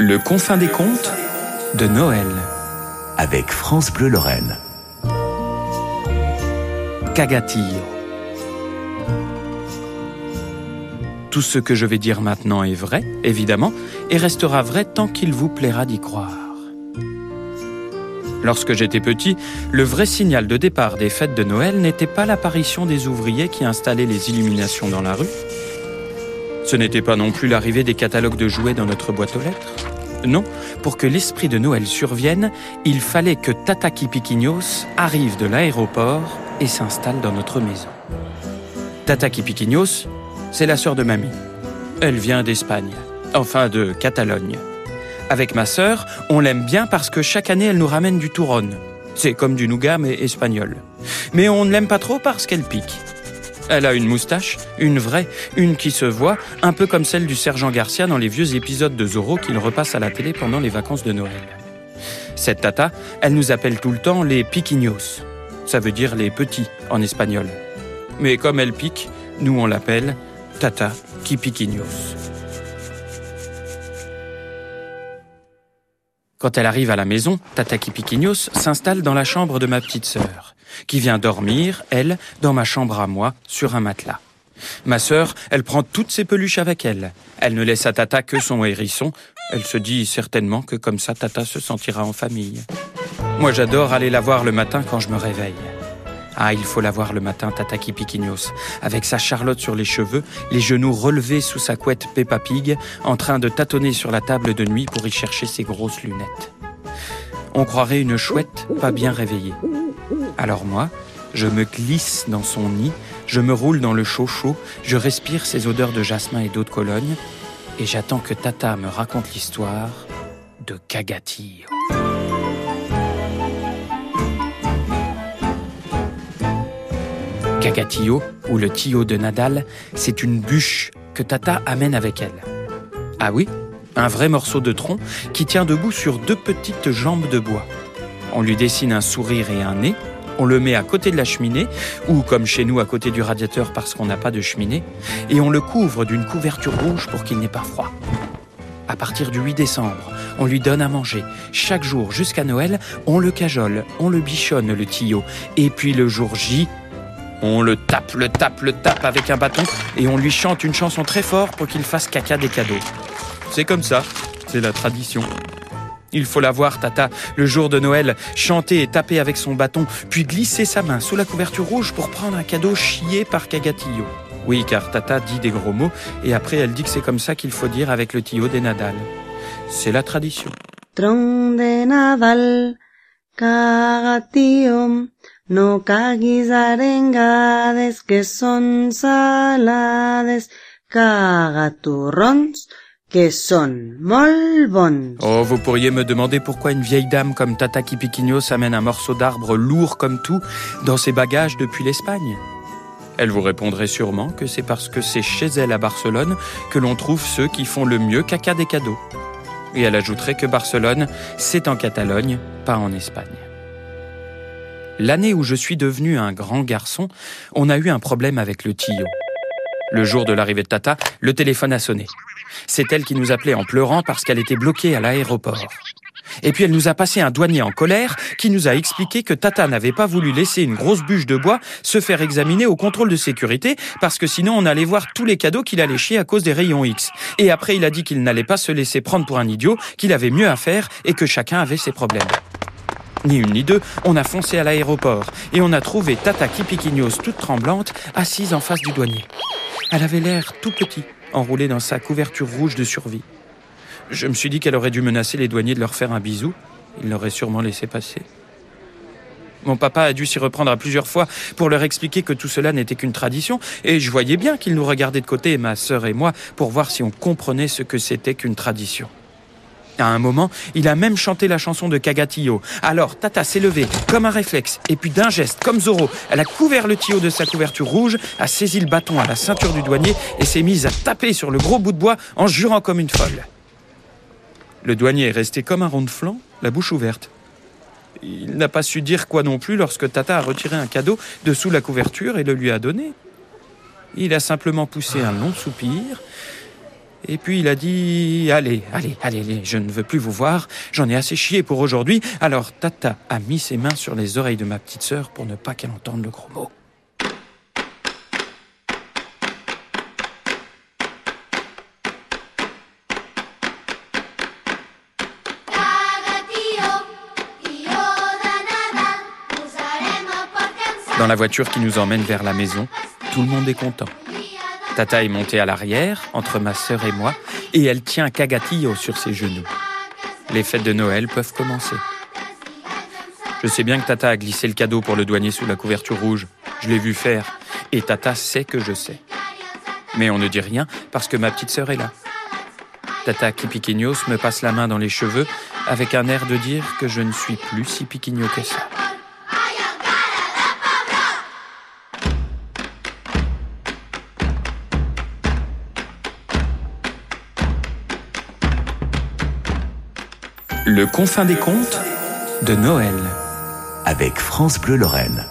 Le confin des contes de Noël. avec France Bleu Lorraine. Cagatillo. Tout ce que je vais dire maintenant est vrai, évidemment, et restera vrai tant qu'il vous plaira d'y croire. Lorsque j'étais petit, le vrai signal de départ des fêtes de Noël n'était pas l'apparition des ouvriers qui installaient les illuminations dans la rue. Ce n'était pas non plus l'arrivée des catalogues de jouets dans notre boîte aux lettres. Non, pour que l'esprit de Noël survienne, il fallait que Tata Kipiquinos arrive de l'aéroport et s'installe dans notre maison. Tata Kipiquinos, c'est la sœur de mamie. Elle vient d'Espagne, enfin de Catalogne. Avec ma sœur, on l'aime bien parce que chaque année, elle nous ramène du touron. C'est comme du nougat, mais espagnol. Mais on ne l'aime pas trop parce qu'elle pique. Elle a une moustache, une vraie, une qui se voit, un peu comme celle du sergent Garcia dans les vieux épisodes de Zorro qu'il repasse à la télé pendant les vacances de Noël. Cette tata, elle nous appelle tout le temps les piquiños. Ça veut dire les petits en espagnol. Mais comme elle pique, nous on l'appelle Tata qui piquiños. Quand elle arrive à la maison, Tata Kipiquinos s'installe dans la chambre de ma petite sœur, qui vient dormir, elle, dans ma chambre à moi, sur un matelas. Ma sœur, elle prend toutes ses peluches avec elle. Elle ne laisse à Tata que son hérisson. Elle se dit certainement que comme ça, Tata se sentira en famille. Moi, j'adore aller la voir le matin quand je me réveille. Ah, il faut la voir le matin, Tata Kipiquinos, avec sa charlotte sur les cheveux, les genoux relevés sous sa couette Peppa Pig, en train de tâtonner sur la table de nuit pour y chercher ses grosses lunettes. On croirait une chouette pas bien réveillée. Alors moi, je me glisse dans son nid, je me roule dans le chaud chaud, je respire ses odeurs de jasmin et d'eau de Cologne, et j'attends que Tata me raconte l'histoire de Cagatillo. Cagatillo, ou le tillo de Nadal, c'est une bûche que Tata amène avec elle. Ah oui, un vrai morceau de tronc qui tient debout sur deux petites jambes de bois. On lui dessine un sourire et un nez, on le met à côté de la cheminée, ou comme chez nous à côté du radiateur parce qu'on n'a pas de cheminée, et on le couvre d'une couverture rouge pour qu'il n'ait pas froid. À partir du 8 décembre, on lui donne à manger. Chaque jour jusqu'à Noël, on le cajole, on le bichonne le tillo. Et puis le jour J, on le tape, le tape, le tape avec un bâton et on lui chante une chanson très fort pour qu'il fasse caca des cadeaux. C'est comme ça, c'est la tradition. Il faut la voir, Tata, le jour de Noël, chanter et taper avec son bâton, puis glisser sa main sous la couverture rouge pour prendre un cadeau chié par Cagatillo. Oui, car Tata dit des gros mots et après elle dit que c'est comme ça qu'il faut dire avec le tillo des Nadal. C'est la tradition. De Nadal, no que son salades, que son molt bons. Oh, vous pourriez me demander pourquoi une vieille dame comme Tata Kipiquinos amène un morceau d'arbre lourd comme tout dans ses bagages depuis l'Espagne? Elle vous répondrait sûrement que c'est parce que c'est chez elle à Barcelone que l'on trouve ceux qui font le mieux caca des cadeaux. Et elle ajouterait que Barcelone, c'est en Catalogne, pas en Espagne. L'année où je suis devenu un grand garçon, on a eu un problème avec le tillo. Le jour de l'arrivée de Tata, le téléphone a sonné. C'est elle qui nous appelait en pleurant parce qu'elle était bloquée à l'aéroport. Et puis elle nous a passé un douanier en colère qui nous a expliqué que Tata n'avait pas voulu laisser une grosse bûche de bois se faire examiner au contrôle de sécurité parce que sinon on allait voir tous les cadeaux qu'il allait chier à cause des rayons X. Et après il a dit qu'il n'allait pas se laisser prendre pour un idiot, qu'il avait mieux à faire et que chacun avait ses problèmes. Ni une ni deux, on a foncé à l'aéroport et on a trouvé Tata Kipiquinos toute tremblante assise en face du douanier. Elle avait l'air tout petit, enroulé dans sa couverture rouge de survie. Je me suis dit qu'elle aurait dû menacer les douaniers de leur faire un bisou. Ils l'auraient sûrement laissé passer. Mon papa a dû s'y reprendre à plusieurs fois pour leur expliquer que tout cela n'était qu'une tradition, et je voyais bien qu'ils nous regardaient de côté, ma sœur et moi, pour voir si on comprenait ce que c'était qu'une tradition. À un moment, il a même chanté la chanson de Cagatillo. Alors, Tata s'est levée comme un réflexe, et puis d'un geste, comme Zorro, elle a couvert le tuyau de sa couverture rouge, a saisi le bâton à la ceinture du douanier et s'est mise à taper sur le gros bout de bois en jurant comme une folle. Le douanier est resté comme un rond de flanc, la bouche ouverte. Il n'a pas su dire quoi non plus lorsque Tata a retiré un cadeau de sous la couverture et le lui a donné. Il a simplement poussé un long soupir Et puis il a dit Allez, allez, allez, allez, je ne veux plus vous voir, j'en ai assez chié pour aujourd'hui. Alors Tata a mis ses mains sur les oreilles de ma petite sœur pour ne pas qu'elle entende le gros mot. Dans la voiture qui nous emmène vers la maison, tout le monde est content. Tata est montée à l'arrière, entre ma sœur et moi, et elle tient Kagatillo sur ses genoux. Les fêtes de Noël peuvent commencer. Je sais bien que Tata a glissé le cadeau pour le douanier sous la couverture rouge. Je l'ai vu faire. Et Tata sait que je sais. Mais on ne dit rien parce que ma petite sœur est là. Tata Kipiquignos me passe la main dans les cheveux avec un air de dire que je ne suis plus si piquigno que ça. Le confin des contes de Noël. Avec France Bleu Lorraine.